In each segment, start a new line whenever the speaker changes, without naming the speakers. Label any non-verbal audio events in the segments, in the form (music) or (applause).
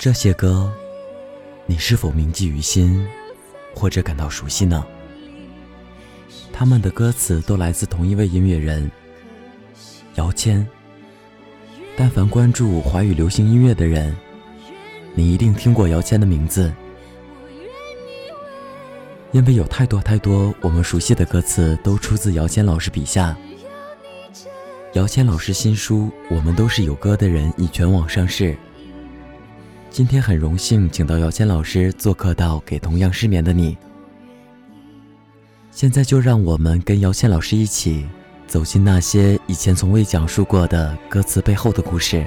这些歌，你是否铭记于心，或者感到熟悉呢？他们的歌词都来自同一位音乐人姚谦。但凡关注华语流行音乐的人，你一定听过姚谦的名字，因为有太多太多我们熟悉的歌词都出自姚谦老师笔下。姚谦老师新书《我们都是有歌的人》已全网上市。今天很荣幸请到姚谦老师做客到《给同样失眠的你》。现在就让我们跟姚谦老师一起走进那些以前从未讲述过的歌词背后的故事。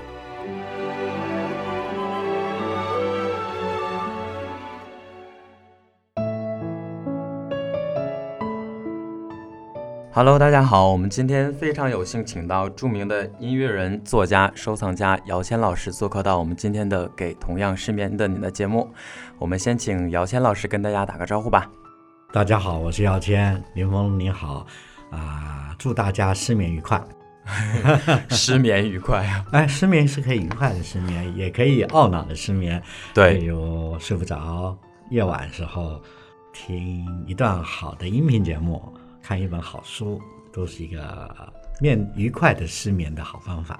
Hello，大家好，我们今天非常有幸请到著名的音乐人、作家、收藏家姚谦老师做客到我们今天的《给同样失眠的你》的节目。我们先请姚谦老师跟大家打个招呼吧。
大家好，我是姚谦，林峰你好，啊、祝大家失眠愉快。(laughs)
失眠愉快啊！(laughs)
哎，失眠是可以愉快的失眠，也可以懊恼的失眠。
对
有睡不着，夜晚时候听一段好的音频节目，看一本好书，都是一个面愉快的失眠的好方法。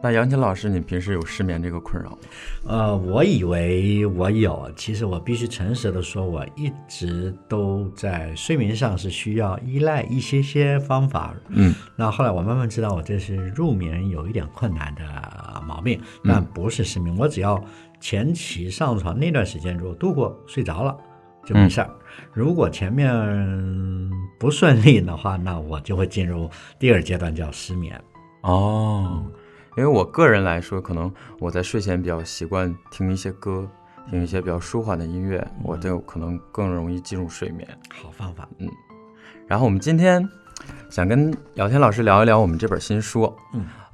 那杨琴老师，你平时有失眠这个困扰吗？
呃，我以为我有，其实我必须诚实的说，我一直都在睡眠上是需要依赖一些些方法。
嗯，
那后来我慢慢知道，我这是入眠有一点困难的毛病，但不是失眠。我只要前期上床那段时间如果度过睡着了就没事儿。如果前面不顺利的话，那我就会进入第二阶段，叫失眠。
哦，因为我个人来说，可能我在睡前比较习惯听一些歌，听一些比较舒缓的音乐，我就可能更容易进入睡眠。
好方法。
嗯然后我们今天想跟姚谦老师聊一聊我们这本新书。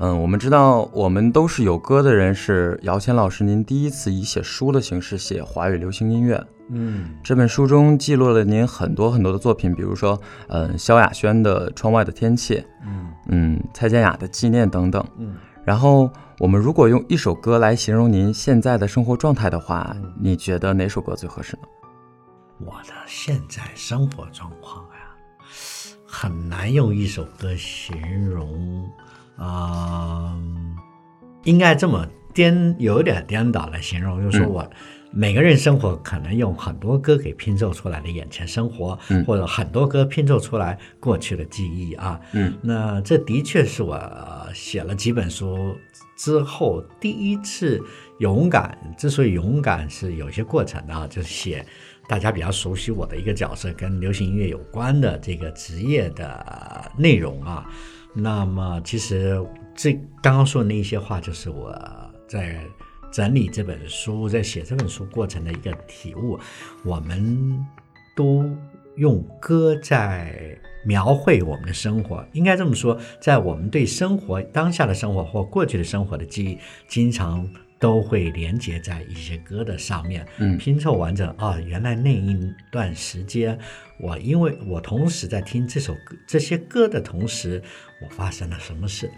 嗯
我们知道我们都是有歌的人，是姚谦老师您第一次以写书的形式写华语流行音乐。
嗯
这本书中记录了您很多很多的作品，比如说，嗯、萧亚轩的《窗外的天气》，
嗯
嗯，蔡健雅的《纪念》等等。
嗯。
然后，我们如果用一首歌来形容您现在的生活状态的话，你觉得哪首歌最合适呢？
我的现在生活状况呀，很难用一首歌形容。啊、应该这么颠，有点颠倒来形容，就是说
嗯
我。每个人生活可能用很多歌给拼凑出来的眼前生活，
嗯
或者很多歌拼凑出来过去的记忆啊。
嗯
那这的确是我呃写了几本书之后第一次勇敢。之所以勇敢，是有些过程的啊，就是写大家比较熟悉我的一个角色，跟流行音乐有关的这个职业的内容啊。那么其实这刚刚说的那些话，就是我在整理这本书，在写这本书过程的一个体悟。我们都用歌在描绘我们的生活，应该这么说，在我们对生活当下的生活或过去的生活的记忆，经常都会连接在一些歌的上面，
嗯
拼凑完整啊。原来那一段时间，我因为我同时在听这首歌这些歌的同时，我发生了什么事？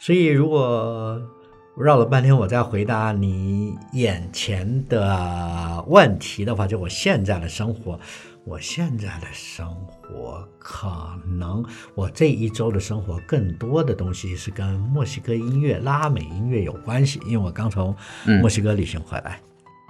所以如果绕了半天，我在回答你眼前的问题的话，就我现在的生活，我现在的生活可能我这一周的生活更多的东西是跟墨西哥音乐、拉美音乐有关系，因为我刚从
嗯
墨西哥旅行回来。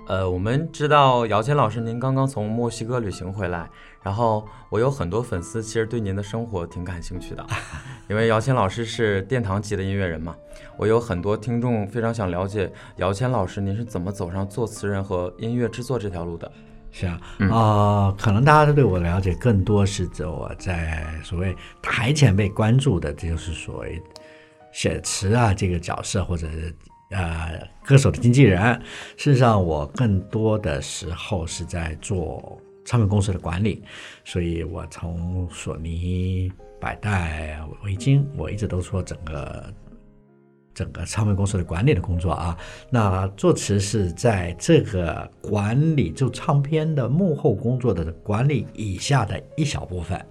呃，我们知道姚谦老师您刚刚从墨西哥旅行回来，然后我有很多粉丝其实对您的生活挺感兴趣的，(laughs) 因为姚谦老师是殿堂级的音乐人嘛。我有很多听众非常想了解姚谦老师您是怎么走上作词人和音乐制作这条路的。
是啊，啊、可能大家都对我了解更多是指我在所谓台前被关注的，这就是所谓写词啊这个角色，或者是呃歌手的经纪人。事实上，我更多的时候是在做唱片公司的管理，所以我从索尼、百代、维京，我一直都说整个。整个唱片公司的管理的工作啊，那作词是在这个管理就唱片的幕后工作的管理以下的一小部分。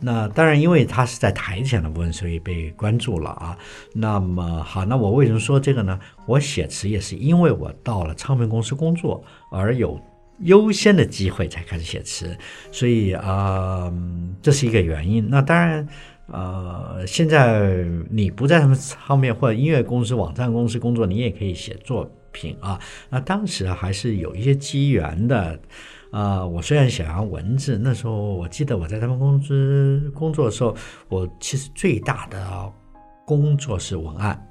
那当然，因为他是在台前的部分，所以被关注了啊。那么好，那我为什么说这个呢？我写词也是因为我到了唱片公司工作而有优先的机会才开始写词，所以啊，这是一个原因。那当然。呃，现在你不在他们上面或者音乐公司、网站公司工作，你也可以写作品啊。那当时还是有一些机缘的。啊，我虽然写完文字，那时候我记得我在他们公司工作的时候，我其实最大的工作是文案。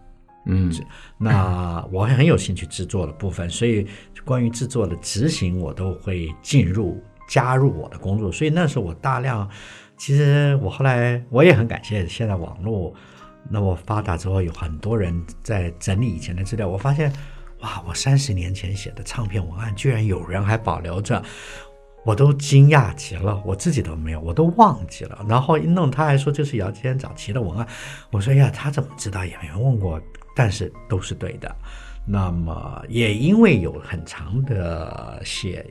嗯，
那我很有兴趣制作的部分，所以关于制作的执行，我都会进入加入我的工作。所以那时候我大量。其实我后来我也很感谢现在网络那么发达之后，有很多人在整理以前的资料。我发现，哇，我三十年前写的唱片文案，居然有人还保留着，我都惊讶极了。我自己都没有，我都忘记了。然后一弄，他还说这是姚谦早期的文案。我说呀，他怎么知道？也没问过，但是都是对的。那么也因为有很长的写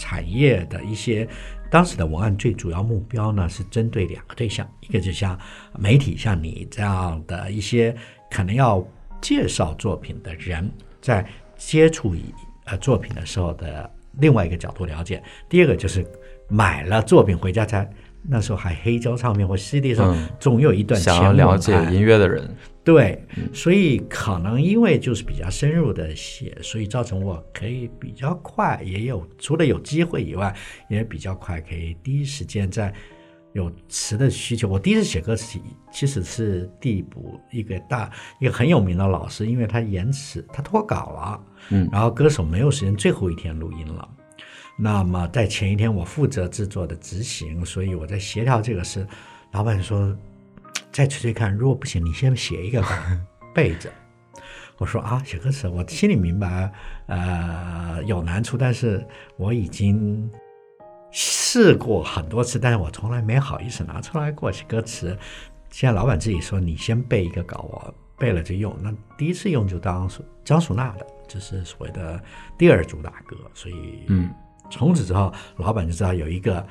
产业的一些。当时的文案最主要目标呢，是针对两个对象，一个就像媒体，像你这样的一些可能要介绍作品的人，在接触呃作品的时候的另外一个角度了解；第二个就是买了作品回家才。那时候还黑胶唱片或 CD 上总有一段
想要了解音乐的人，
对，所以可能因为就是比较深入的写，所以造成我可以比较快，也有除了有机会以外，也比较快可以第一时间在有词的需求。我第一次写歌词其实是递补一个大一个很有名的老师，因为他延迟他脱稿了，
嗯，
然后歌手没有时间，最后一天录音了。那么在前一天，我负责制作的执行，所以我在协调这个事。老板说：“再吹吹看，如果不行，你先写一个备着。”我说：“啊，写歌词，我心里明白，呃，有难处，但是我已经试过很多次，但是我从来没好意思拿出来过写歌词。现在老板自己说，你先背一个稿，我背了就用。那第一次用就当张淑娜的，就是所谓的第二主打歌，所以
嗯。”
从此之后，老板就知道有一个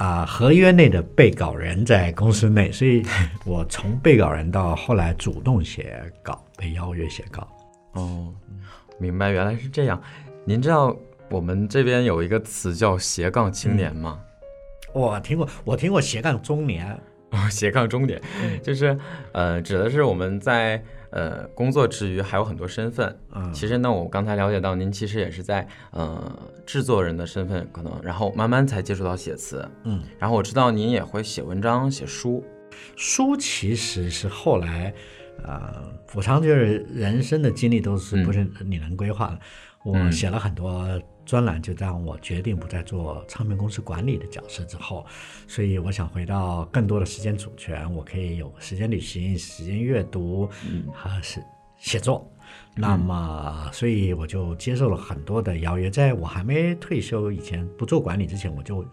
啊合约内的被告人在公司内，所以我从被告人到后来主动写稿，被邀约写稿。
哦，明白，原来是这样。您知道我们这边有一个词叫斜杠青年吗？
我听过，我听过斜杠中年。
哦，(laughs) 斜杠中年，就是呃，指的是我们在。呃，工作之余还有很多身份。
嗯，
其实呢，我刚才了解到您其实也是在呃制作人的身份，可能然后慢慢才接触到写词。
嗯，
然后我知道您也会写文章、写书。
书其实是后来，呃，我常觉得人生的经历都是不是你能规划的。我写了很多。专栏就让我决定不再做唱片公司管理的角色之后，所以我想回到更多的时间主权，我可以有时间旅行、时间阅读，和是写作。那么，所以我就接受了很多的邀约。在我还没退休以前，不做管理之前，我就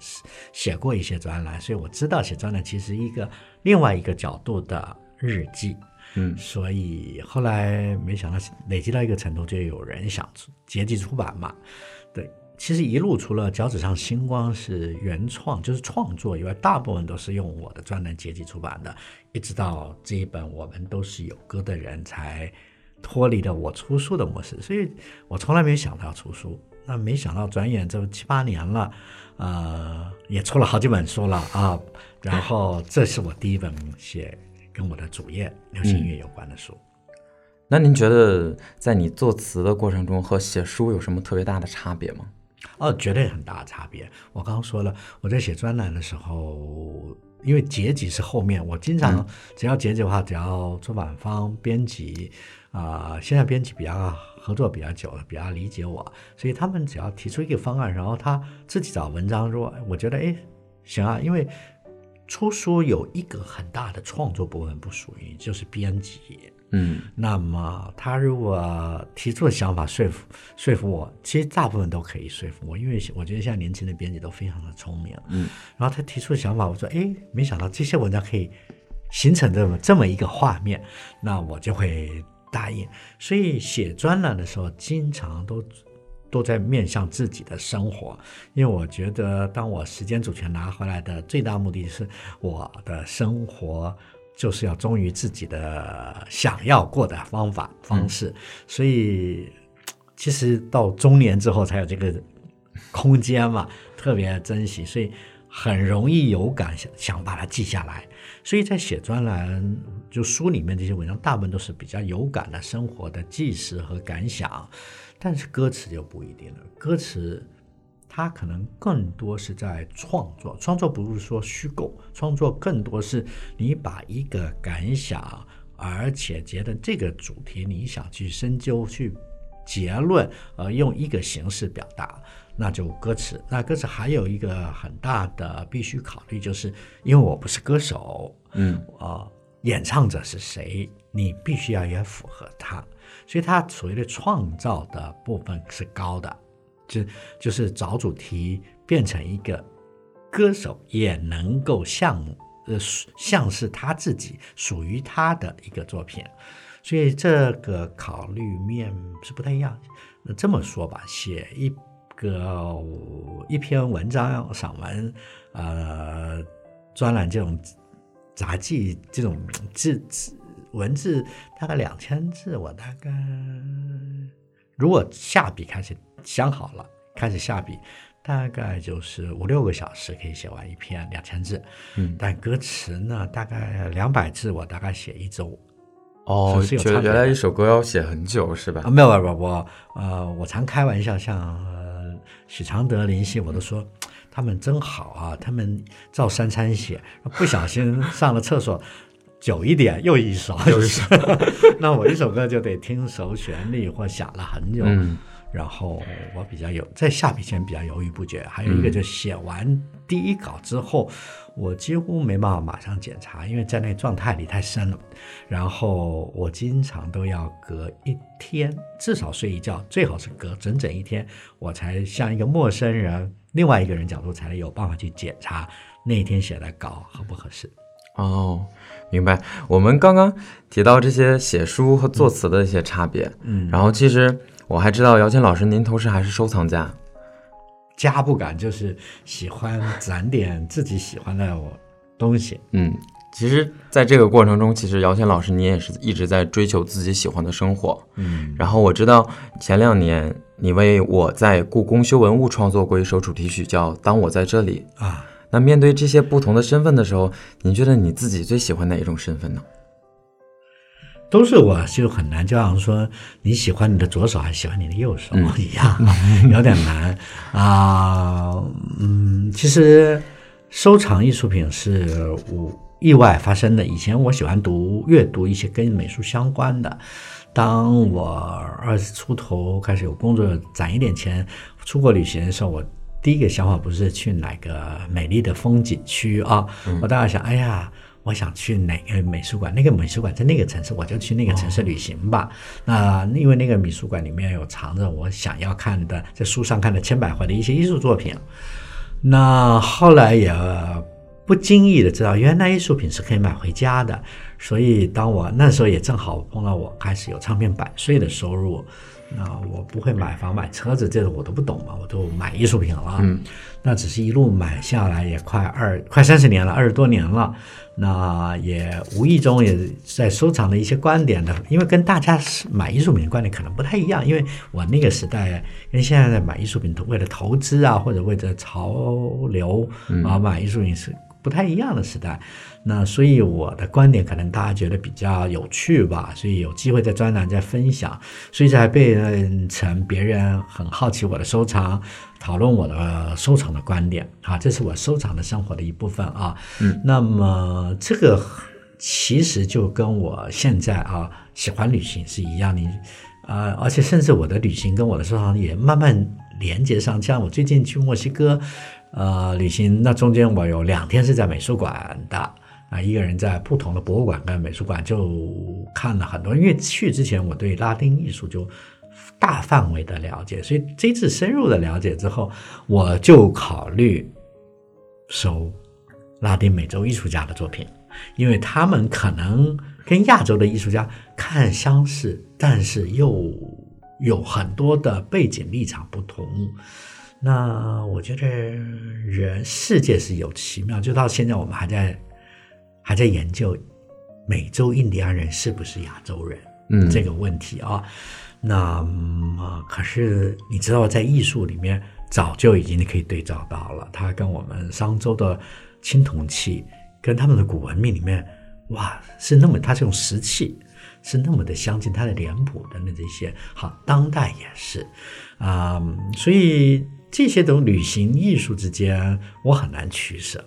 写过一些专栏，所以我知道写专栏其实一个另外一个角度的日记。
嗯，
所以后来没想到累积到一个程度，就有人想出结集出版嘛。其实一路除了脚趾上星光是原创，就是创作以外，大部分都是用我的专栏结集出版的。一直到这一本，我们都是有歌的人才脱离了我出书的模式。所以我从来没有想到出书，那没想到转眼这七八年了，呃，也出了好几本书了啊。然后这是我第一本写跟我的主业流行音乐有关的书。
那您觉得在你作词的过程中和写书有什么特别大的差别吗？
哦，绝对很大的差别。我刚刚说了，我在写专栏的时候，因为结集是后面，我经常只要结集的话，只要出版方、编辑啊，现在编辑比较合作比较久了，比较理解我，所以他们只要提出一个方案，然后他自己找文章，说我觉得哎行啊，因为出书有一个很大的创作部分不属于，就是编辑。
嗯
那么他如果提出的想法说服说服我，其实大部分都可以说服我，因为我觉得现在年轻的编辑都非常的聪明。
嗯，
然后他提出的想法，我说，哎，没想到这些文章可以形成这么这么一个画面，那我就会答应。所以写专栏的时候，经常都都在面向自己的生活，因为我觉得，当我时间主权拿回来的最大目的是我的生活。就是要忠于自己的想要过的方法方式，所以其实到中年之后才有这个空间嘛，(laughs) 特别珍惜，所以很容易有感，想想把它记下来。所以在写专栏，就书里面这些文章，大部分都是比较有感的生活的纪实和感想，但是歌词就不一定了，歌词。它可能更多是在创作，创作不是说虚构，创作更多是你把一个感想，而且觉得这个主题你想去深究、去结论，呃，用一个形式表达，那就歌词。那歌词还有一个很大的必须考虑，就是因为我不是歌手，
嗯
啊、演唱者是谁，你必须要也符合他，所以他所谓的创造的部分是高的。就就是找主题变成一个歌手也能够像呃像是他自己属于他的一个作品，所以这个考虑面是不太一样。那这么说吧，写一个一篇文章、散文、呃专栏这种杂记这种字字文字大概两千字，我大概如果下笔开始。想好了，开始下笔，大概就是五六个小时可以写完一篇两千字。
嗯，
但歌词呢，大概两百字，我大概写一周。
哦，
是有
觉得原来一首歌要写很久是吧
啊，？没有，没有，我呃，我常开玩笑，像呃许常德、林夕，我都说 (tsk) 他们真好啊，他们照三餐写，不小心上了厕所。(laughs) 久一点又一首，又一首，(laughs) 那我一首歌就得听熟旋律或想了很久。
嗯
然后我比较有在下笔前比较犹豫不决，还有一个就写完第一稿之后，我几乎没办法马上检查，因为在那状态里太深了。然后我经常都要隔一天至少睡一觉，最好是隔整整一天，我才像一个陌生人、另外一个人角度才能有办法去检查那一天写的稿合不合适。
哦，明白。我们刚刚提到这些写书和作词的一些差别，
嗯，
然后其实我还知道姚谦老师您同时还是收藏家。
家不敢就是喜欢攒点自己喜欢的东西。
嗯，其实在这个过程中，其实姚谦老师你也是一直在追求自己喜欢的生活。
嗯，
然后我知道前两年你为我在故宫修文物创作过一首主题曲，叫《当我在这里》。
啊，
那面对这些不同的身份的时候，您觉得你自己最喜欢哪一种身份呢？
都是我就很难，就好像说你喜欢你的左手还是喜欢你的右手、
嗯
一样，(laughs) 有点难啊。嗯，其实收藏艺术品是我意外发生的。以前我喜欢读阅读一些跟美术相关的。当我二十出头开始有工作，攒一点钱出国旅行的时候，我第一个想法不是去哪个美丽的风景区啊，我当然想，哎呀。我想去哪个美术馆？那个美术馆在那个城市，我就去那个城市旅行吧。那因为那个美术馆里面有藏着我想要看的，在书上看的千百回的一些艺术作品。那后来也不经意的知道，原来艺术品是可以买回家的。所以当我那时候也正好碰到我开始有唱片版税的收入，那我不会买房买车子，这个我都不懂嘛，我都买艺术品了。
嗯，
那只是一路买下来也快二快三十年了，二十多年了。那也无意中也在收藏了一些观点的，因为跟大家买艺术品的观点可能不太一样，因为我那个时代跟现在的买艺术品为了投资啊，或者为了潮流啊买艺术品是不太一样的时代。那所以我的观点可能大家觉得比较有趣吧，所以有机会在专栏再分享，所以才变成别人很好奇我的收藏，讨论我的收藏的观点啊，这是我收藏的生活的一部分啊。
嗯，
那么这个其实就跟我现在啊喜欢旅行是一样的，呃，而且甚至我的旅行跟我的收藏也慢慢连接上，像我最近去墨西哥。呃旅行，那中间我有两天是在美术馆的。啊，一个人在不同的博物馆跟美术馆就看了很多，因为去之前我对拉丁艺术就大范围的了解，所以这次深入的了解之后，我就考虑收拉丁美洲艺术家的作品，因为他们可能跟亚洲的艺术家看相似，但是又有很多的背景立场不同。那我觉得人世界是有奇妙，就到现在我们还在还在研究美洲印第安人是不是亚洲人，
嗯
这个问题啊。那么可是你知道，在艺术里面早就已经可以对照到了，它跟我们商周的青铜器，跟他们的古文明里面，哇，是那么它这种石器是那么的相近，他的脸谱等等这些，好，当代也是啊、所以这些种旅行艺术之间，我很难取舍。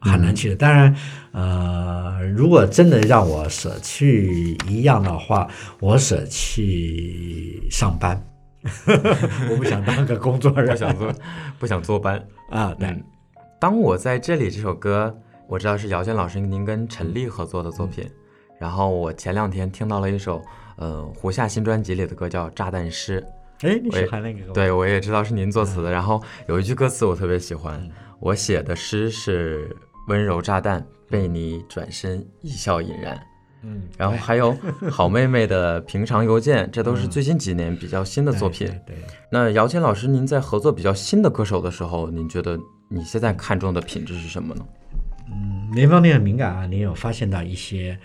很难取舍。当然，呃，如果真的让我舍去一样的话，我舍弃上班，(laughs) 我不想当个工作人，
不想做，不想坐班。(laughs)
啊，对，
嗯，当我在这里这首歌，我知道是姚谦老师您跟陈粒合作的作品。然后我前两天听到了一首，呃，胡夏新专辑里的歌叫《炸弹诗》，
哎，你喜欢那个歌？
对我也知道是您作词的。然后有一句歌词我特别喜欢，我写的诗是温柔炸弹，被你转身一笑引燃。
嗯，
然后还有 (laughs) 好妹妹的平常邮件，这都是最近几年比较新的作品。
对，对
那姚谦老师，您在合作比较新的歌手的时候，您觉得你现在看重的品质是什么呢？
嗯，您方面很敏感啊，您有发现到一些，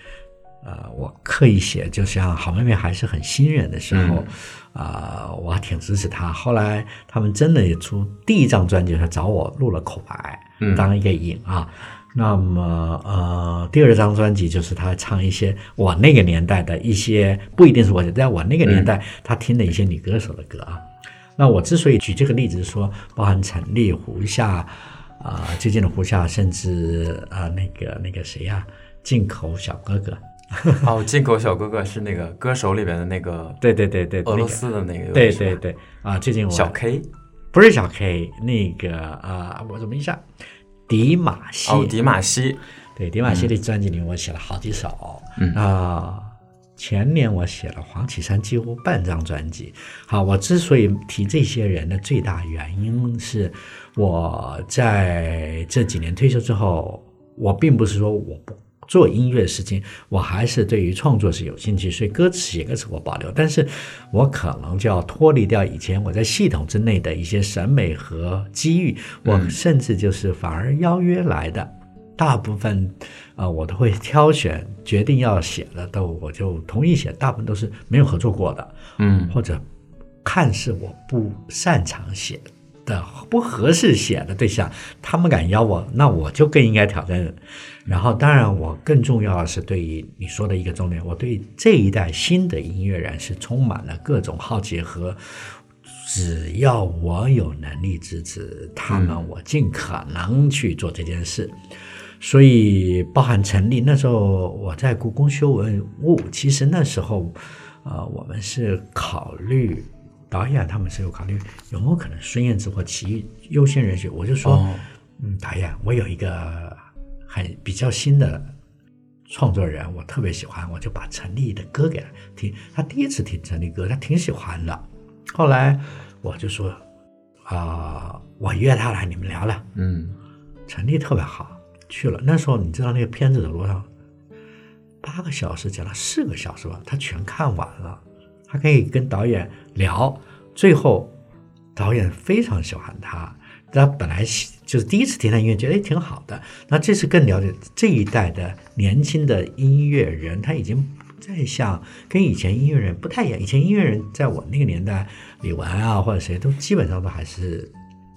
呃，我刻意写，就像好妹妹还是很新人的时候，啊、我还挺支持她。后来他们真的也出第一张专辑，他找我录了口白，
嗯
当一个引啊。那么呃，第二张专辑就是他唱一些我那个年代的一些，不一定是我在我那个年代他听的一些女歌手的歌啊。那我之所以举这个例子是说，包含陈粒、胡夏，啊、最近的胡夏，甚至啊、那个那个谁呀、进口小哥哥，(laughs)
哦，进口小哥哥是那个歌手里边的那个
对对对对，
俄罗斯的那个，
对对对啊，最近我
小 K
不是小 K，那个啊，我怎么一下，迪玛希，
哦，迪玛希，
对，迪玛希的专辑里我写了好几首，
嗯。
啊、前年我写了黄绮珊几乎半张专辑。好，我之所以提这些人的最大原因是，我在这几年退休之后，我并不是说我不做音乐事情，我还是对于创作是有兴趣，所以歌词写歌词我保留，但是我可能就要脱离掉以前我在系统之内的一些审美和机遇，我甚至就是反而邀约来的。大部分，啊、我都会挑选，决定要写的都我就同意写，大部分都是没有合作过的，
嗯
或者看似我不擅长写的、不合适写的对象，他们敢邀我，那我就更应该挑战。然后，当然，我更重要的是对于你说的一个重点，我对这一代新的音乐人是充满了各种好奇和。只要我有能力支持他们，我尽可能去做这件事。所以，包含陈立那时候我在故宫修文物，其实那时候，呃，我们是考虑导演他们是有考虑有没有可能孙燕姿或齐豫优先人选，我就说，
哦
嗯，导演，我有一个很比较新的创作人，我特别喜欢，我就把陈粒的歌给他听。他第一次听陈粒歌，他挺喜欢的。后来我就说，啊、我约他来，你们聊聊。
嗯
陈粒特别好，去了。那时候你知道那个片子的多少？八个小时讲了四个小时吧，他全看完了。他可以跟导演聊，最后导演非常喜欢他。他本来就是第一次听他音乐，觉得哎挺好的。那这次更了解这一代的年轻的音乐人，他已经不再像跟以前音乐人不太一样。以前音乐人在我那个年代，李玟啊或者谁都基本上都还是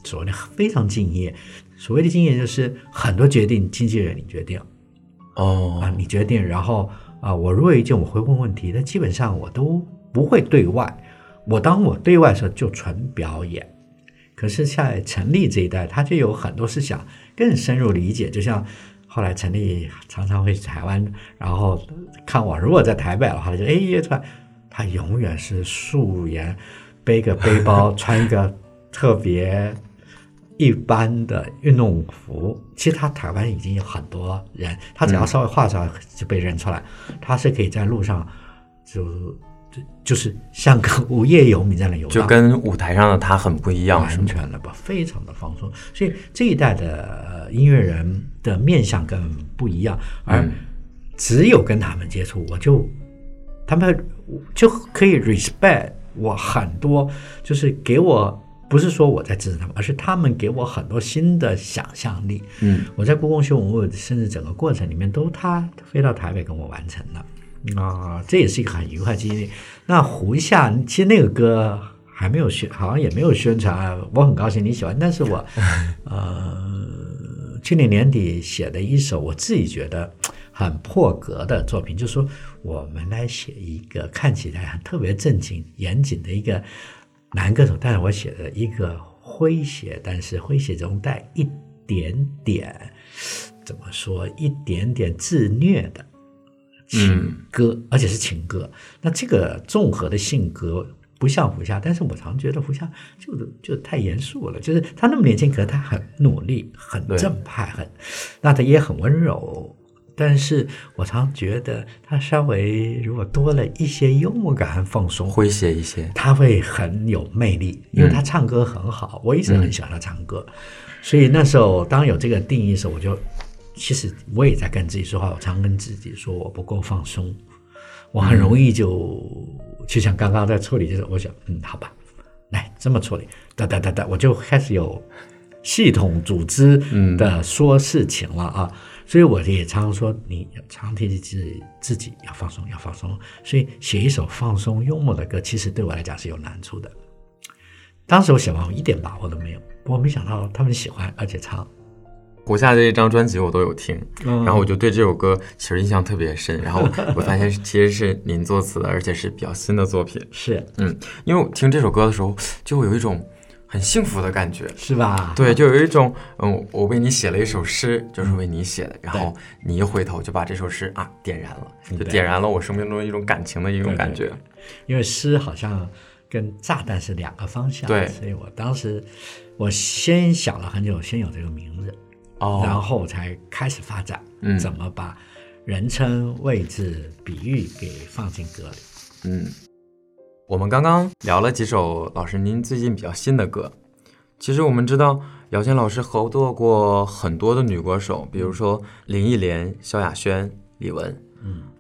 所谓的非常敬业。所谓的敬业就是很多决定经纪人你决定，啊，
哦
你决定，然后啊，我如果有意见我会问问题，但基本上我都不会对外。我当我对外的时候就纯表演，可是在陈立这一代，他就有很多是想更深入理解，就像后来陈立常常会去台湾，然后看我如果在台北的话，他就哎约出来，他永远是素颜，背个背包，穿一个特别一般的运动服，其实他台湾已经有很多人，他只要稍微化出来就被认出来，他是可以在路上就就就是像个无业游民在那游荡，
就跟舞台上的他很不一样，
完全了吧，非常的放松。所以这一代的呃音乐人的面相更不一样，而
嗯
只有跟他们接触，我就他们就可以 respect 我很多，就是给我不是说我在支持他们，而是他们给我很多新的想象力。
嗯，
我在故宫修文物，甚至整个过程里面都他飞到台北跟我完成了。啊，这也是一个很愉快的经历。那胡夏，其实那个歌还没有宣，好像也没有宣传。我很高兴你喜欢，但是我，(laughs) 呃，去年年底写的一首我自己觉得很破格的作品，就是说我们来写一个看起来很特别正经、严谨的一个男歌手，但是我写的一个诙谐，但是诙谐中带一点点怎么说，一点点自虐的。情歌，而且是情歌。那这个综合的性格不像胡夏，但是我常觉得胡夏就是就太严肃了，就是他那么年轻，可是他很努力，很正派，很那他也很温柔。但是我常觉得他稍微如果多了一些幽默感和放松，
诙谐一些。
他会很有魅力，因为他唱歌很好，我一直很喜欢他唱歌，所以那时候当有这个定义的时候，我就其实我也在跟自己说话，我常跟自己说我不够放松，我很容易就、就像刚刚在处理，就是我想嗯好吧，来这么处理，哒哒哒哒，我就开始有系统组织的说事情了啊。所以我也常常说，你常提醒自己自己要放松，要放松。所以写一首放松幽默的歌，其实对我来讲是有难处的。当时我写完，我一点把握都没有，我没想到他们喜欢，而且唱。
胡夏这一张专辑我都有听，
嗯
然后我就对这首歌其实印象特别深。然后我发现其实是您作词的，而且是比较新的作品。(laughs)
是
嗯，因为我听这首歌的时候，就会有一种很幸福的感觉。
是吧？
对，就有一种，嗯，我为你写了一首诗，就是为你写的，然后你一回头就把这首诗啊点燃了，就点燃了我生命中一种感情的一种
对对
感觉。
因为诗好像跟炸弹是两个方向，
对
所以我当时我先想了很久，先有这个名字，
哦，
然后才开始发展，
嗯
怎么把人称、位置、比喻给放进歌里。
嗯，我们刚刚聊了几首老师您最近比较新的歌。其实我们知道，姚谦老师合作过很多的女歌手，比如说林忆莲、萧亚轩、李玟。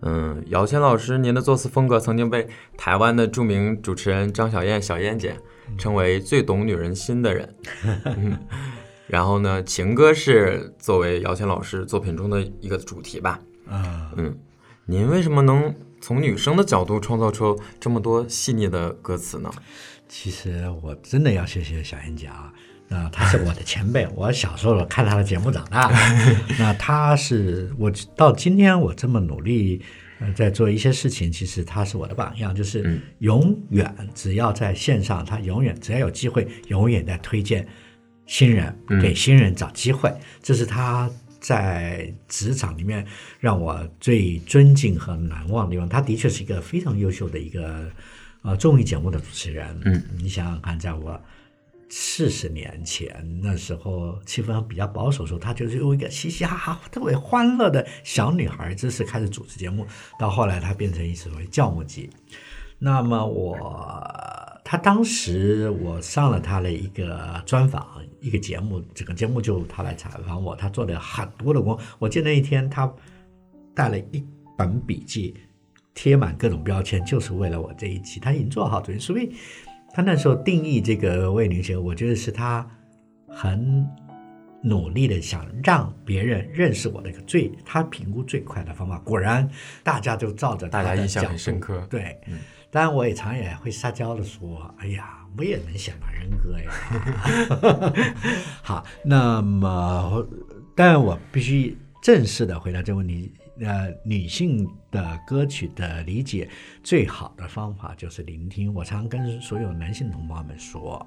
嗯姚谦老师，您的作词风格曾经被台湾的著名主持人张小燕小燕姐称为最懂女人心的人。嗯，然后呢，情歌是作为姚谦老师作品中的一个主题吧。
啊、
嗯，您为什么能从女生的角度创造出这么多细腻的歌词呢？
其实我真的要谢谢小燕姐啊，那她是我的前辈，我小时候看她的节目长大的。(laughs) 那她是我到今天我这么努力，呃，在做一些事情，其实她是我的榜样，就是
嗯
永远只要在线上，她永远只要有机会，永远在推荐新人，
嗯
给新人找机会，这是他。在职场里面，让我最尊敬和难忘的地方，他的确是一个非常优秀的一个呃综艺节目的主持人。
嗯，
你想想看，在我四十年前那时候气氛比较保守的时候，她就是用一个嘻嘻哈哈、特别欢乐的小女孩姿势开始主持节目，到后来她变成一所谓教母级。那么我，她当时我上了他的一个专访，一个节目，整个节目就他来采访我，他做了很多的工。我记得那一天他带了一本笔记，贴满各种标签，就是为了我这一期，他已经做好准备，所以他那时候定义这个为女性，我觉得是他很努力的想让别人认识我的一个最，他评估最快的方法。果然，大家就照着他的
大家印象很深刻
对，当然我也常也会撒娇的说：“哎呀，我也能想到人格呀。(laughs) ”好，那么，但我必须正式的回答这个问题。呃，女性的歌曲的理解最好的方法就是聆听。我常跟所有男性同胞们说，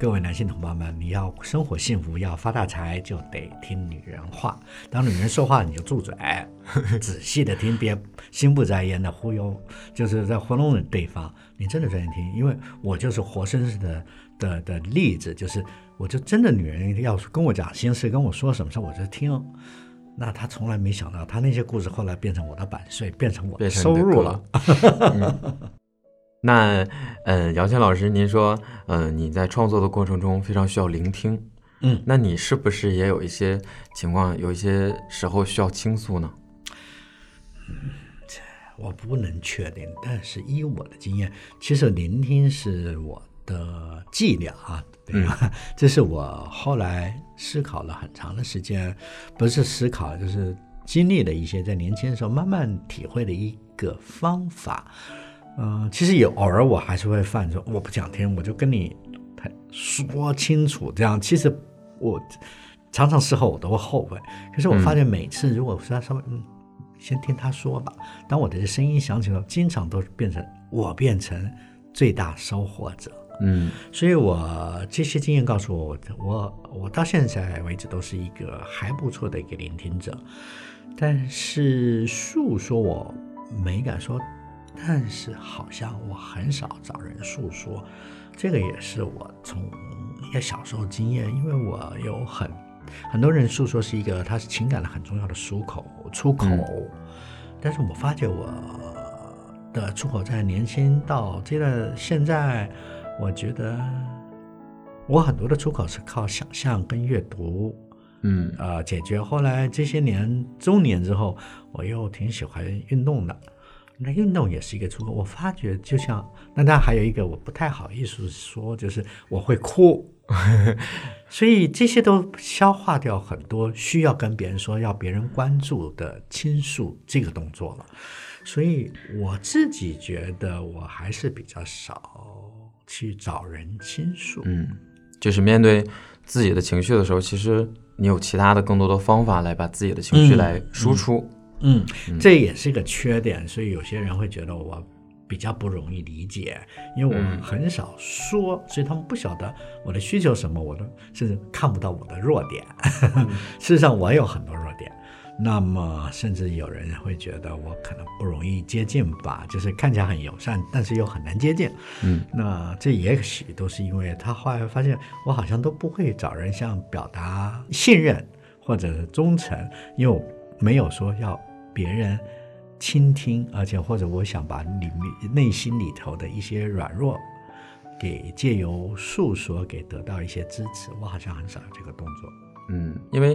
各位男性同胞们，你要生活幸福，要发大财，就得听女人话。当女人说话，你就住嘴，仔细的听，别心不在焉的忽悠，就是在糊弄对方。你真的专心听，因为我就是活生生的的的例子，就是我就真的女人要跟我讲心事，跟我说什么事，我就听。那他从来没想到，他那些故事后来变成我的版税，变成我的收入了。(laughs)
那，嗯，姚谦老师，您说，嗯，你在创作的过程中非常需要聆听，
嗯，
那你是不是也有一些情况，有一些时候需要倾诉呢？
我不能确定，但是依我的经验，其实聆听是我的伎俩啊，对吧？(laughs) 这是我后来思考了很长的时间，不是思考，就是经历了一些在年轻的时候慢慢体会的一个方法。嗯、其实有偶尔我还是会犯说，我不想听，我就跟你说清楚，这样其实我常常事后我都会后悔。可是我发现每次如果说他稍微嗯，先听他说吧，当我的声音响起了，经常都变成我变成最大收获者。
嗯
所以我这些经验告诉我，我我到现在为止都是一个还不错的一个聆听者，但是诉说我没敢说，但是好像我很少找人诉说，这个也是我从一个小时候经验，因为我有很很多人诉说是一个他是情感的很重要的出口出口，但是我发觉我的出口在年轻到这个现在，我觉得我很多的出口是靠想象跟阅读，
嗯。
呃解决。后来这些年中年之后，我又挺喜欢运动的，那运动也是一个出口。我发觉就像那当然还有一个我不太好意思说，就是我会哭，(laughs) 所以这些都消化掉很多需要跟别人说、要别人关注的倾诉这个动作了。所以我自己觉得我还是比较少去找人倾诉。
嗯，就是面对自己的情绪的时候，其实你有其他的更多的方法来把自己的情绪
嗯
来输出。
嗯，这也是个缺点，所以有些人会觉得我比较不容易理解，因为我很少说，所以他们不晓得我的需求什么，我都甚至看不到我的弱点。(laughs) 事实上，我有很多弱点。那么，甚至有人会觉得我可能不容易接近吧，就是看起来很友善，但是又很难接近。
嗯，
那这也许都是因为他后来发现我好像都不会找人像表达信任或者是忠诚，因为我没有说要别人倾听，而且或者我想把里面内心里头的一些软弱给借由诉说给得到一些支持，我好像很少有这个动作。
嗯，因为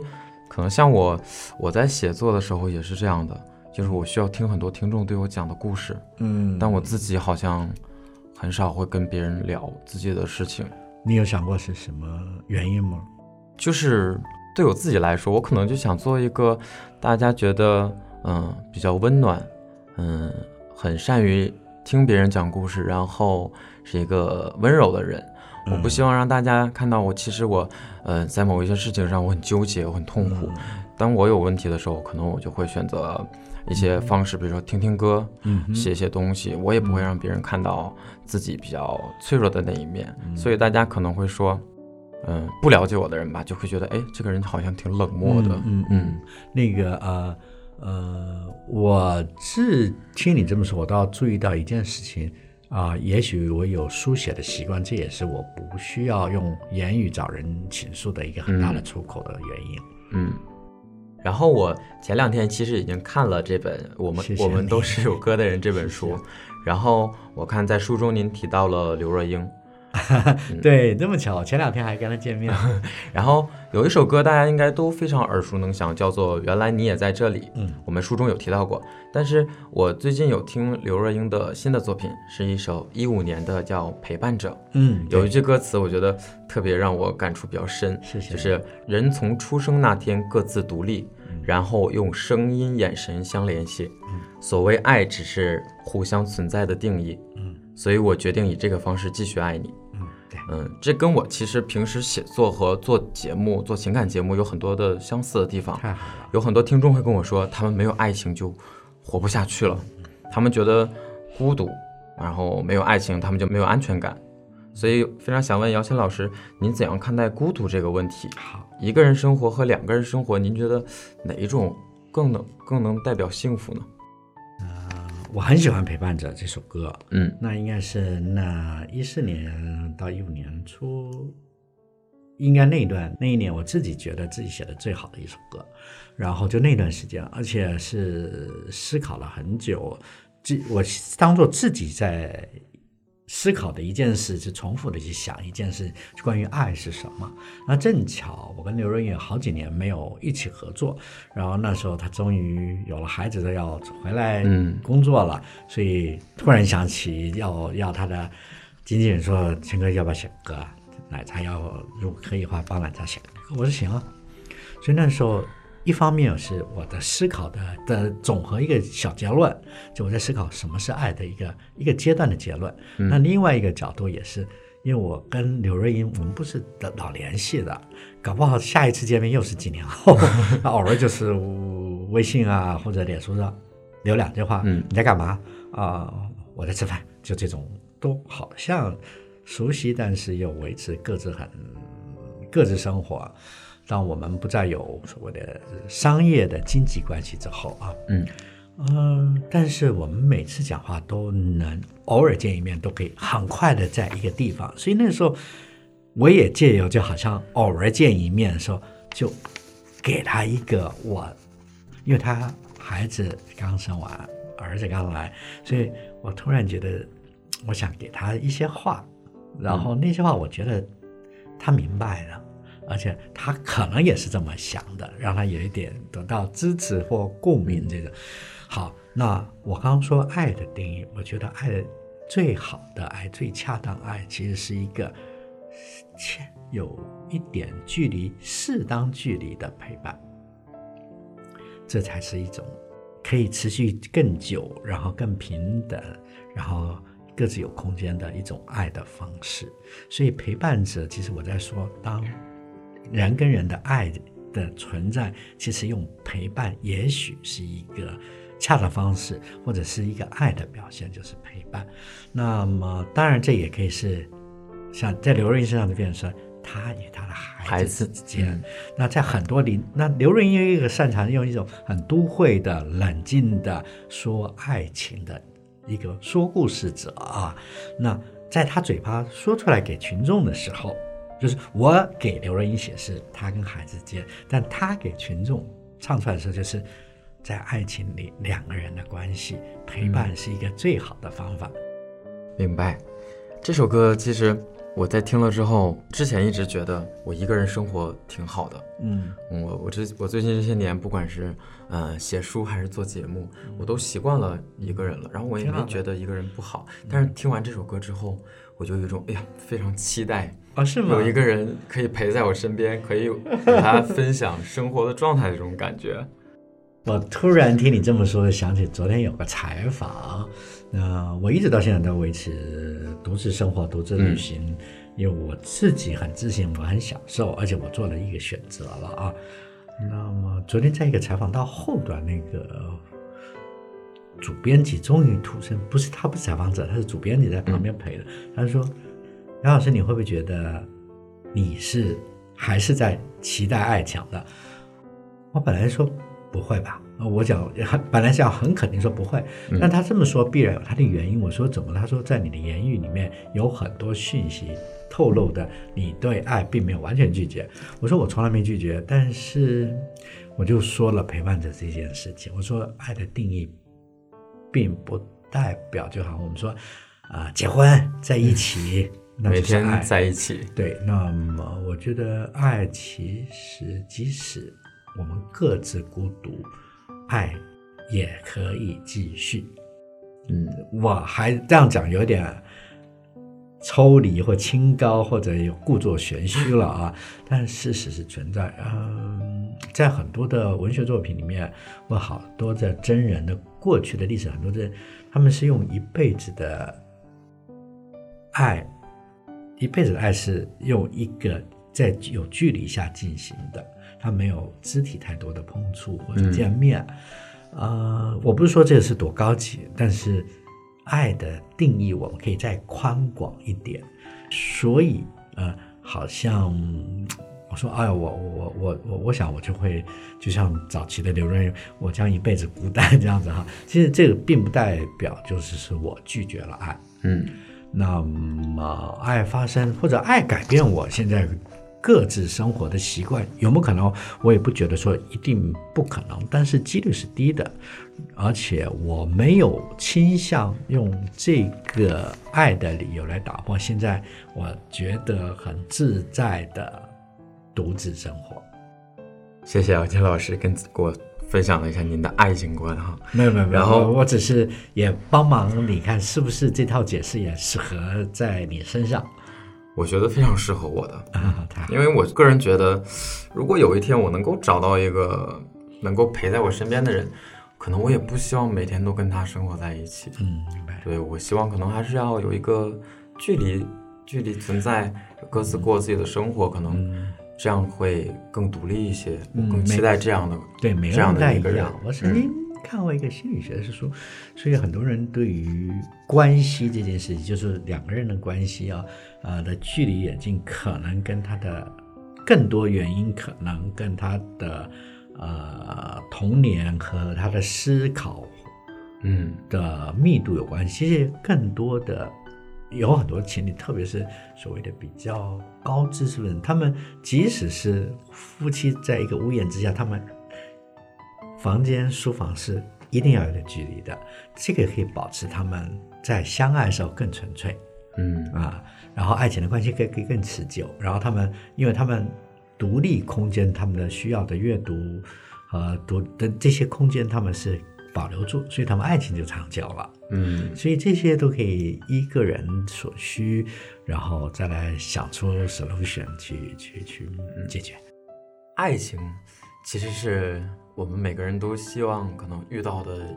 可能像我，我在写作的时候也是这样的，就是我需要听很多听众对我讲的故事，
嗯
但我自己好像很少会跟别人聊自己的事情。
你有想过是什么原因吗？
就是对我自己来说，我可能就想做一个大家觉得嗯比较温暖，嗯很善于听别人讲故事，然后是一个温柔的人。我不希望让大家看到我，其实我，呃，在某一些事情上我很纠结，我很痛苦。当我有问题的时候，可能我就会选择一些方式，比如说听听歌，
嗯
写写东西。我也不会让别人看到自己比较脆弱的那一面。所以大家可能会说，嗯、不了解我的人吧，就会觉得，哎，这个人好像挺冷漠的。
嗯嗯，那个呃呃，我是听你这么说，我倒要注意到一件事情啊、也许我有书写的习惯，这也是我不需要用言语找人倾诉的一个很大的出口的原因。
嗯。然后我前两天其实已经看了这本《我们我们都是有歌的人》这本书，(laughs) 然后我看在书中您提到了刘若英，(laughs)
对，这么巧，前两天还跟他见面。(laughs)
然后有一首歌大家应该都非常耳熟能详，叫做《原来你也在这里》。
嗯，
我们书中有提到过。但是我最近有听刘若英的新的作品，是一首一五年的叫《陪伴者》。
嗯，
有一句歌词，我觉得特别让我感触比较深，就是人从出生那天各自独立，然后用声音、眼神相联系。所谓爱，只是互相存在的定义。
嗯，
所以我决定以这个方式继续爱你。
嗯，对，
嗯，这跟我其实平时写作和做节目、做情感节目有很多的相似的地方。
太好了。
有很多听众会跟我说，他们没有爱情就活不下去了，他们觉得孤独，然后没有爱情，他们就没有安全感。所以非常想问姚谦老师，您怎样看待孤独这个问题？
好，
一个人生活和两个人生活，您觉得哪一种更能更能代表幸福呢？
我很喜欢《陪伴者》这首歌，
嗯。
那应该是那一四年到一五年初，应该那一段那一年，我自己觉得自己写的最好的一首歌。然后就那段时间，而且是思考了很久，自我当做自己在思考的一件事，是重复的去想一件事，就关于爱是什么。那正巧我跟刘润也好几年没有一起合作，然后那时候他终于有了孩子都要回来
嗯
工作了，所以突然想起要要他的经纪人说：“陈哥要不要写歌啊？奶茶要如果可以的话帮奶茶写歌。”我说行啊。所以那时候一方面是我的思考的的总和一个小结论，就我在思考什么是爱的一个一个阶段的结论。那另外一个角度也是。因为我跟刘瑞英，我们不是的老联系的，搞不好下一次见面又是几年后，(laughs) 那偶尔就是微信啊或者脸书上留两句话，
嗯
你在干嘛啊、我在吃饭，就这种都好像熟悉，但是又维持各自很各自生活。当我们不再有所谓的商业的经济关系之后啊，
嗯。
嗯，但是我们每次讲话都能偶尔见一面，都可以很快的在一个地方，所以那时候我也借由就好像偶尔见一面的时候，就给他一个我，因为他孩子刚生完，儿子刚来，所以我突然觉得我想给他一些话，然后那些话我觉得他明白了。而且他可能也是这么想的，让他有一点得到支持或共鸣。这个好，那我刚刚说爱的定义，我觉得爱最好的爱、最恰当爱，其实是一个有一点距离、适当距离的陪伴，这才是一种可以持续更久，然后更平等，然后各自有空间的一种爱的方式。所以陪伴者，其实我在说，当人跟人的爱的存在，其实用陪伴，也许是一个恰当方式，或者是一个爱的表现，就是陪伴。那么，当然这也可以是像在刘润英身上的变成说，他与他的孩
孩
子
子
之间。
嗯
那在很多领，那刘润英有一个擅长用一种很都会的、冷静的说爱情的一个说故事者啊。那在他嘴巴说出来给群众的时候，就是我给刘若英写是她跟孩子之间，但她给群众唱出来的时候，就是在爱情里两个人的关系，陪伴是一个最好的方法。
明白。这首歌其实我在听了之后，之前一直觉得我一个人生活挺好的。
嗯
我我这我最近这些年，不管是呃写书还是做节目，我都习惯了一个人了。然后我也没觉得一个人不好。但是听完这首歌之后，我就有一种哎呀，非常期待
哦，是吗？
有一个人可以陪在我身边，可以和他分享生活的状态的这种感觉。(laughs)
我突然听你这么说，想起昨天有个采访，那、我一直到现在都维持独自生活、独自旅行，因为我自己很自信，我很享受，而且我做了一个选择了啊。那么昨天在一个采访到后端，那个主编辑终于吐声，不是他不是采访者，他是主编辑在旁边陪的，他说：“杨老师，你会不会觉得你是还是在期待爱情的？”我本来说不会吧，呃我讲很本来想很肯定说不会，但他这么说必然有他的原因。我说怎么？他说在你的言语里面有很多讯息透露的，你对爱并没有完全拒绝。我说我从来没拒绝，但是我就说了陪伴着这件事情。我说爱的定义并不代表就好像我们说啊、结婚在一起，那
每天
爱
在一起，
对，那么我觉得爱其实即使我们各自孤独，爱也可以继续。嗯，我还这样讲有点抽离或清高，或者有故作玄虚了啊。(laughs) 但事实是存在，嗯，在很多的文学作品里面，或好多的真人的过去的历史，很多的他们是用一辈子的爱一辈子的爱是用一个在有距离下进行的，它没有肢体太多的碰触或者见面。呃，我不是说这个是多高级，但是爱的定义我们可以再宽广一点。所以呃，好像我说，哎呀，我我我我我想我就会就像早期的刘润，我将一辈子孤单这样子哈。其实这个并不代表就是是我拒绝了爱，
嗯
那么爱发生或者爱改变我现在各自生活的习惯，有没有可能？我也不觉得说一定不可能，但是几率是低的，而且我没有倾向用这个爱的理由来打破现在我觉得很自在的独自生活。
谢谢姚谦老师跟给我分享了一下您的爱情观哈。
没有没有，没有
然后
我我只是也帮忙你看是不是这套解释也适合在你身上
我觉得非常适合我的，因为我个人觉得，如果有一天我能够找到一个能够陪在我身边的人，可能我也不希望每天都跟他生活在一起。
嗯，明白。
对我希望可能还是要有一个距离，距离存在，各自过自己的生活，可能这样会更独立一些。我
嗯
更期待这样的，
对，每个
这样
人不太
的一个人。
我曾经看过一个心理学的书，所以很多人对于关系这件事情，就是两个人的关系啊，呃的距离远近，可能跟他的更多原因，可能跟他的呃童年和他的思考
嗯
的密度有关系。其实更多的有很多情侣，特别是所谓的比较高知识分子，他们即使是夫妻在一个屋檐之下，他们房间、书房是一定要有点距离的，这个可以保持他们在相爱的时候更纯粹。
嗯
啊，然后爱情的关系可以可以更持久。然后他们，因为他们独立空间，他们的需要的阅读和读的这些空间，他们是保留住，所以他们爱情就长久了。
嗯
所以这些都可以依个人所需，然后再来想出 solution 去去去解决。
爱情其实是我们每个人都希望可能遇到的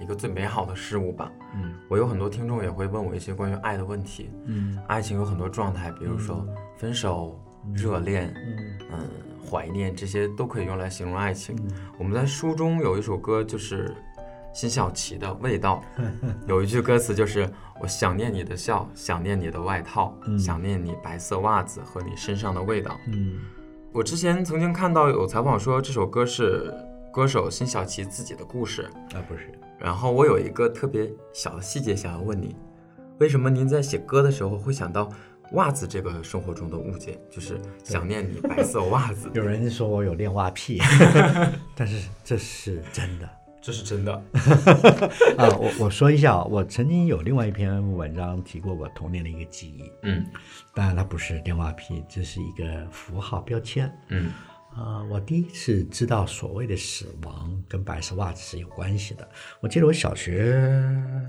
一个最美好的事物吧。
嗯
我有很多听众也会问我一些关于爱的问题。
嗯
爱情有很多状态，比如说分手、热恋、
嗯
嗯、怀念，这些都可以用来形容爱情。我们在书中有一首歌，就是辛晓琪的《味道 (laughs)》，有一句歌词就是“我想念你的笑，想念你的外套，想念你白色袜子和你身上的味道”。
嗯
我之前曾经看到有采访说这首歌是歌手辛晓琪自己的故事，
啊不是，
然后我有一个特别小的细节想要问你，为什么您在写歌的时候会想到袜子这个生活中的物件，就是想念你白色袜子？(laughs)
有人说我有恋袜癖，(laughs) 但是这是真的。
这是真的。(laughs)
啊，我我说一下啊，我曾经有另外一篇文章提过我童年的一个记忆，
嗯
当然它不是电话癖，这是一个符号标签。
嗯
啊、我第一次知道所谓的死亡跟白色袜子是有关系的。我记得我小学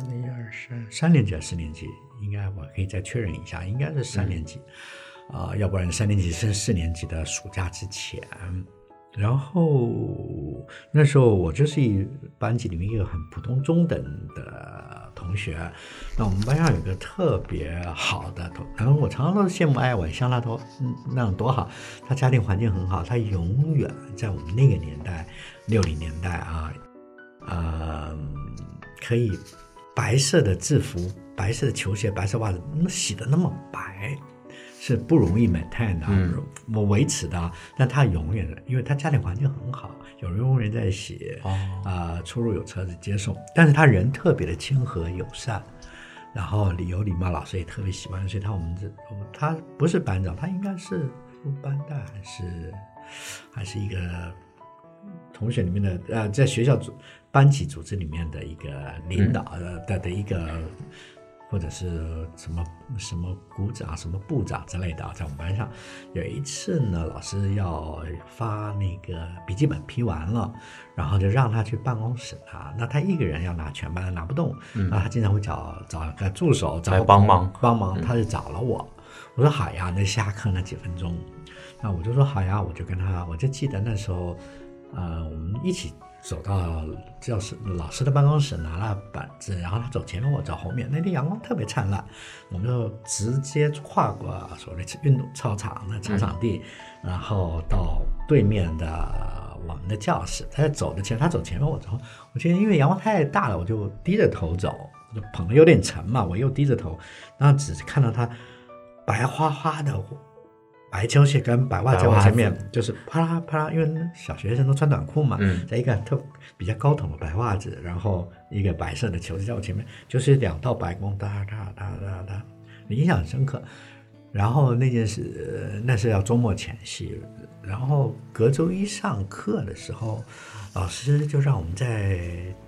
一二三三年级还是四年级，应该我可以再确认一下，应该是三年级，啊、要不然三年级升四年级的暑假之前。然后那时候我就是一班级里面一个很普通中等的同学，那我们班上有个特别好的同，然后我常常都羡慕哎，我像他多嗯那样多好，他家庭环境很好，他永远在我们那个年代六零年代啊，呃，可以白色的制服、白色的球鞋、白色袜子，那洗的那么白。是不容易 maintain 的，
嗯
我维持的，但他永远的，因为他家里环境很好，有人工人在洗，
哦
啊、出入有车子接送，但是他人特别的亲和友善，然后有礼貌，老师也特别喜欢，所以他我们这我们他不是班长，他应该是副班带还是还是一个同学里面的呃，在学校组班级组织里面的一个领导的的的一个。或者是什么什么股长、什么部长之类的啊，在我们班上有一次呢，老师要发那个笔记本批完了，然后就让他去办公室拿。那他一个人要拿全班拿不动，那他经常会找找个助手找
来帮忙
帮忙，他就找了我。我说好呀，那下课那几分钟，那我就说好呀，我就跟他，我就记得那时候，呃，我们一起走到教室老师的办公室，拿了板子，然后他走前面，我走后面。那天阳光特别灿烂，我们就直接跨过所谓的运动操场的操场地，然后到对面的我们的教室。他在走的前，他走前面，我走后。我觉得因为阳光太大了，我就低着头走，我就捧的有点沉嘛，我又低着头，然后只是看到他白花花的白球鞋跟白袜在我前面，就是啪啦啪啦，因为小学生都穿短裤嘛，
嗯
在一个特比较高筒的白袜子，然后一个白色的球在我前面，就是两道白光哒哒哒哒哒，印象很深刻。然后那件事，呃那是要周末前夕，然后隔周一上课的时候，老师就让我们在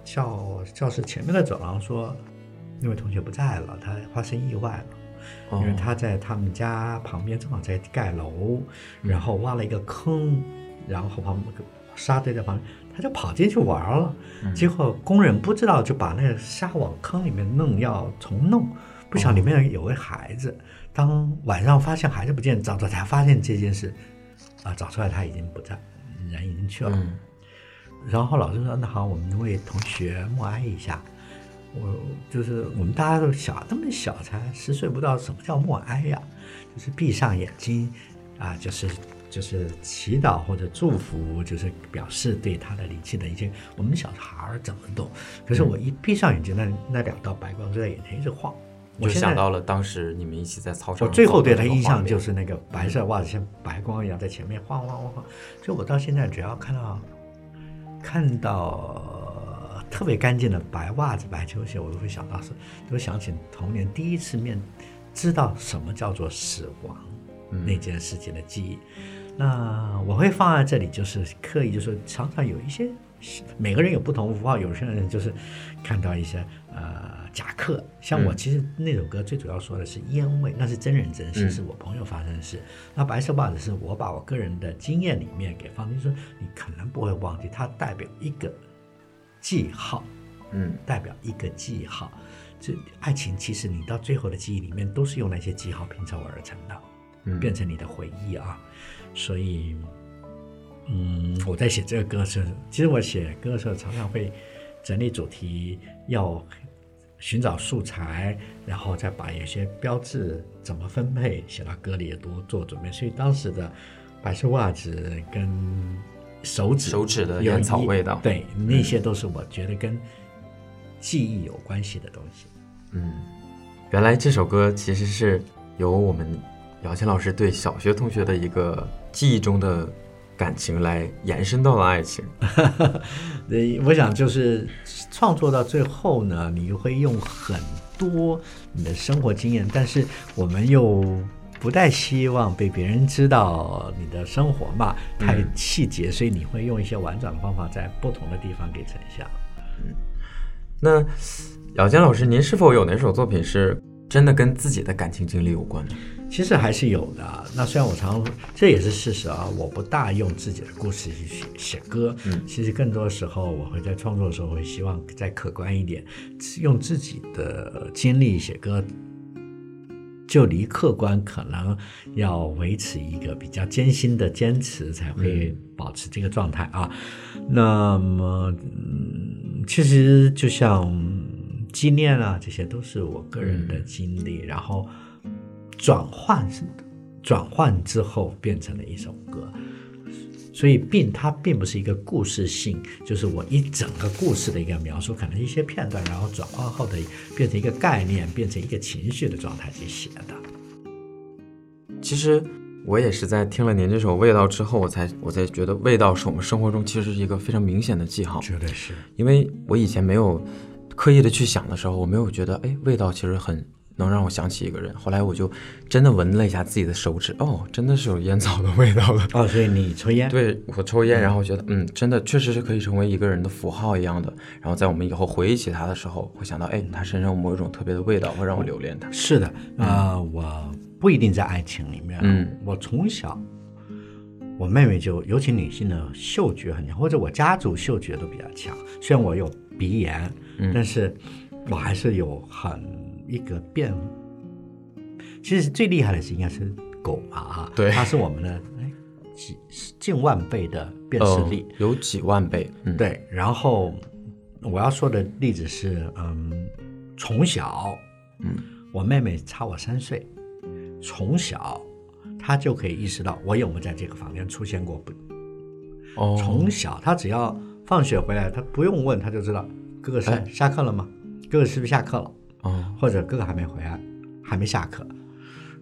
教教室前面的走廊说，那位同学不在了，他发生意外了。
哦
因为他在他们家旁边正好在盖楼，然后挖了一个坑，然后旁边沙堆在旁边，他就跑进去玩了。结果工人不知道就把那个沙往坑里面弄，要重弄，不想里面有个孩子。当晚上发现孩子不见，找找才发现这件事，啊，找出来他已经不在，人已经去了。
嗯
然后老师说：“那好，我们为同学默哀一下。”我就是我们大家都小，那么小才十岁，不到什么叫默哀呀，就是闭上眼睛啊，就是就是祈祷或者祝福，就是表示对他的离去的一些。我们小孩儿怎么懂？可是我一闭上眼睛，那那两道白光就在眼前一直晃。我
就想到了当时你们一起在操场。
我最后对他印象就是那个白色袜子像白光一样在前面晃晃晃晃。就我到现在只要看到看到特别干净的白袜子、白球鞋，我都会想到是，都想起童年第一次面知道什么叫做死亡那件事情的记忆。那我会放在这里，就是刻意，就是常常有一些每个人有不同符号，有些人就是看到一些呃夹克，像我其实那首歌最主要说的是烟味，那是真人真事，
嗯
是我朋友发生的事。那白色袜子是我把我个人的经验里面给放进去，说你可能不会忘记，它代表一个记号，
嗯
代表一个记号。这爱情其实你到最后的记忆里面都是用那些记号拼凑而成的。
嗯
变成你的回忆啊。所以，嗯，我在写这个歌的时候，其实我写歌的时候常常会整理主题，要寻找素材，然后再把有些标志怎么分配写到歌里也多做准备。所以当时的白色袜子跟手指
手指的烟草味道
对，那些都是我觉得跟记忆有关系的东西。
嗯，原来这首歌其实是由我们姚谦老师对小学同学的一个记忆中的感情来延伸到了爱情。(laughs)
呃，我想就是创作到最后呢，你会用很多你的生活经验，但是我们又不太希望被别人知道你的生活嘛，太细节，所以你会用一些婉转的方法，在不同的地方给呈现。
嗯那姚谦老师，您是否有哪首作品是真的跟自己的感情经历有关呢？
其实还是有的。那虽然我常，这也是事实啊，我不大用自己的故事去写写歌。
嗯
其实更多时候，我会在创作的时候会希望再客观一点，用自己的经历写歌，就离客观可能要维持一个比较艰辛的坚持，才会保持这个状态啊。那么，嗯，其实就像纪念啊，这些都是我个人的经历，然后转换是转换之后变成了一首歌。所以并它并不是一个故事性，就是我一整个故事的一个描述，可能一些片段，然后转化后的变成一个概念，变成一个情绪的状态去写的。
其实我也是在听了您这首《味道》之后，我才我才觉得味道是我们生活中其实是一个非常明显的记号。
绝对是。
因为我以前没有刻意的去想的时候，我没有觉得，哎，味道其实很能让我想起一个人。后来我就真的闻了一下自己的手指，哦，真的是有烟草的味道了。
哦，所以你抽烟？
对我抽烟，然后觉得，嗯，真的确实是可以成为一个人的符号一样的。然后在我们以后回忆起他的时候，会想到，哎，他身上有某一种特别的味道，会让我留恋他。
是的，呃，我不一定在爱情里面，
嗯，
我从小，我妹妹就尤其女性的嗅觉很强，或者我家族嗅觉都比较强。虽然我有鼻炎，
嗯
但是我还是有很一个变。其实最厉害的是应该是狗嘛啊，
对
它是我们的哎几近万倍的辨识
哦
力。
有几万倍，嗯，，
对，然后我要说的例子是，嗯，从小，
嗯，
我妹妹差我三岁，从小她就可以意识到我有没有在这个房间出现过。不，
哦，
从小她只要放学回来，她不用问，她就知道哥哥下
哎
下课了吗？哥哥是不是下课了？
哦，
或者哥哥还没回来，还没下课。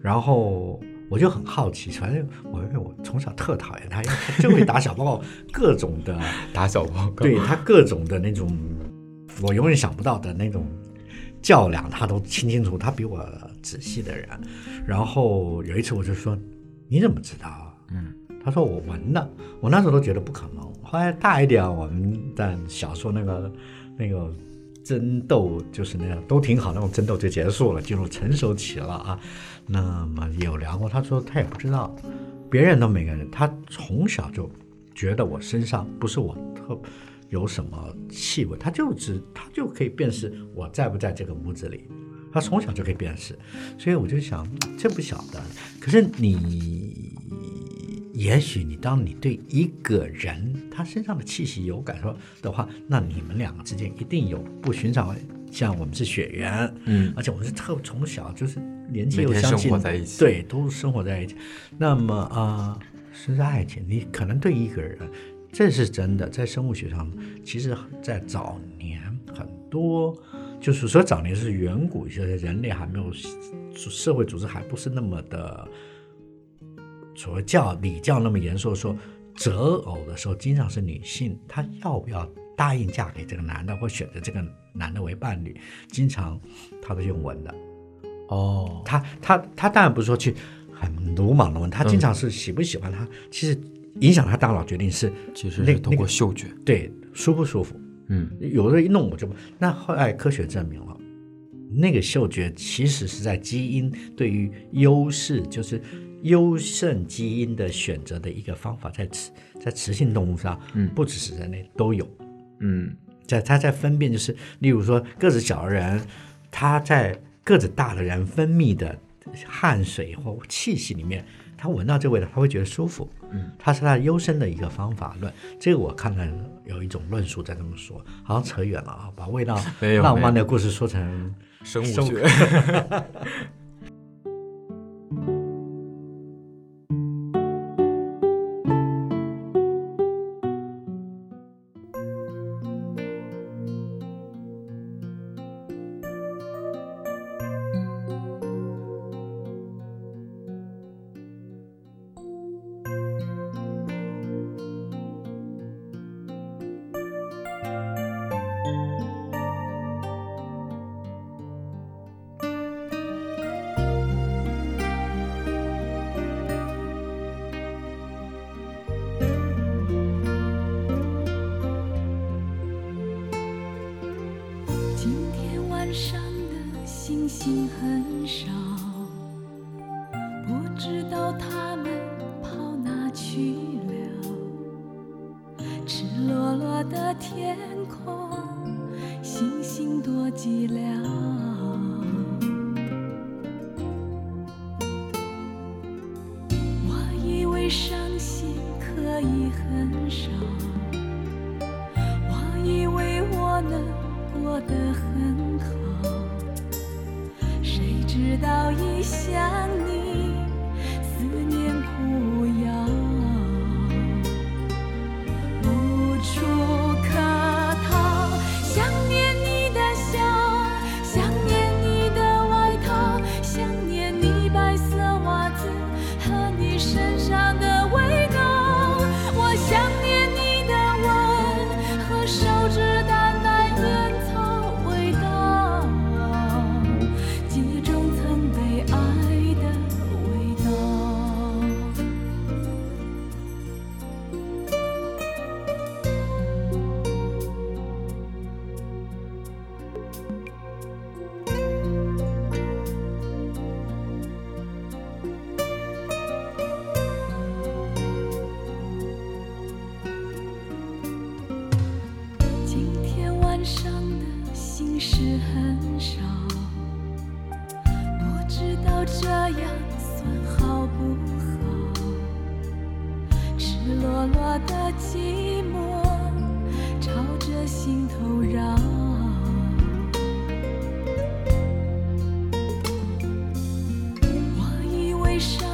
然后我就很好奇，反正我因为我从小特讨厌他，因为他就会打小报告，各种的 (laughs)
打小报告，
对他各种的那种，我永远想不到的那种较量，他都清清楚。他比我仔细的人。然后有一次我就说：“你怎么知道啊？”
嗯，
他说：“我闻的。”我那时候都觉得不可能。后来大一点，我们在小说那个那个争斗，就是那样都挺好，那种争斗就结束了，进入成熟期了啊。那么有聊过，他说他也不知道，别人都每个人，他从小就觉得我身上不是我特有什么气味，他就只他就可以辨识我在不在这个屋子里，他从小就可以辨识，所以我就想这不晓得，可是你也许你当你对一个人他身上的气息有感受的话，那你们两个之间一定有不寻常。像我们是血缘，
嗯
而且我们是特从小就是年纪又相近，
活在一起
对，都生活在一起。那么啊，是爱情，你可能对一个人，这是真的，在生物学上，其实，在早年很多，就是说早年是远古，就是人类还没有社会组织还不是那么的所谓教礼教那么严肃，说择偶的时候，经常是女性她要不要答应嫁给这个男的，或选择这个男的为伴侣，经常她都用文的。
哦，
她她她当然不是说去很鲁莽的问，她经常是喜不喜欢他，其实影响他大脑决定是
其实
那
是通过嗅觉，
对舒不舒服。
嗯，
有的一弄我就不，那后来科学证明了，那个嗅觉其实是在基因对于优势，就是优胜基因的选择的一个方法，在雌在雌性动物上，
嗯
不只是人类都有。
嗯，
在它在分辨，就是例如说个子小的人，他在个子大的人分泌的汗水或气息里面，他闻到这味道，他会觉得舒服。
嗯，
它是他优生的一个方法论。这个我看到有一种论述在这么说，好像扯远了啊，把味道
没有
浪漫
没
的故事说成
生物
生物
学，(laughs)
悲伤。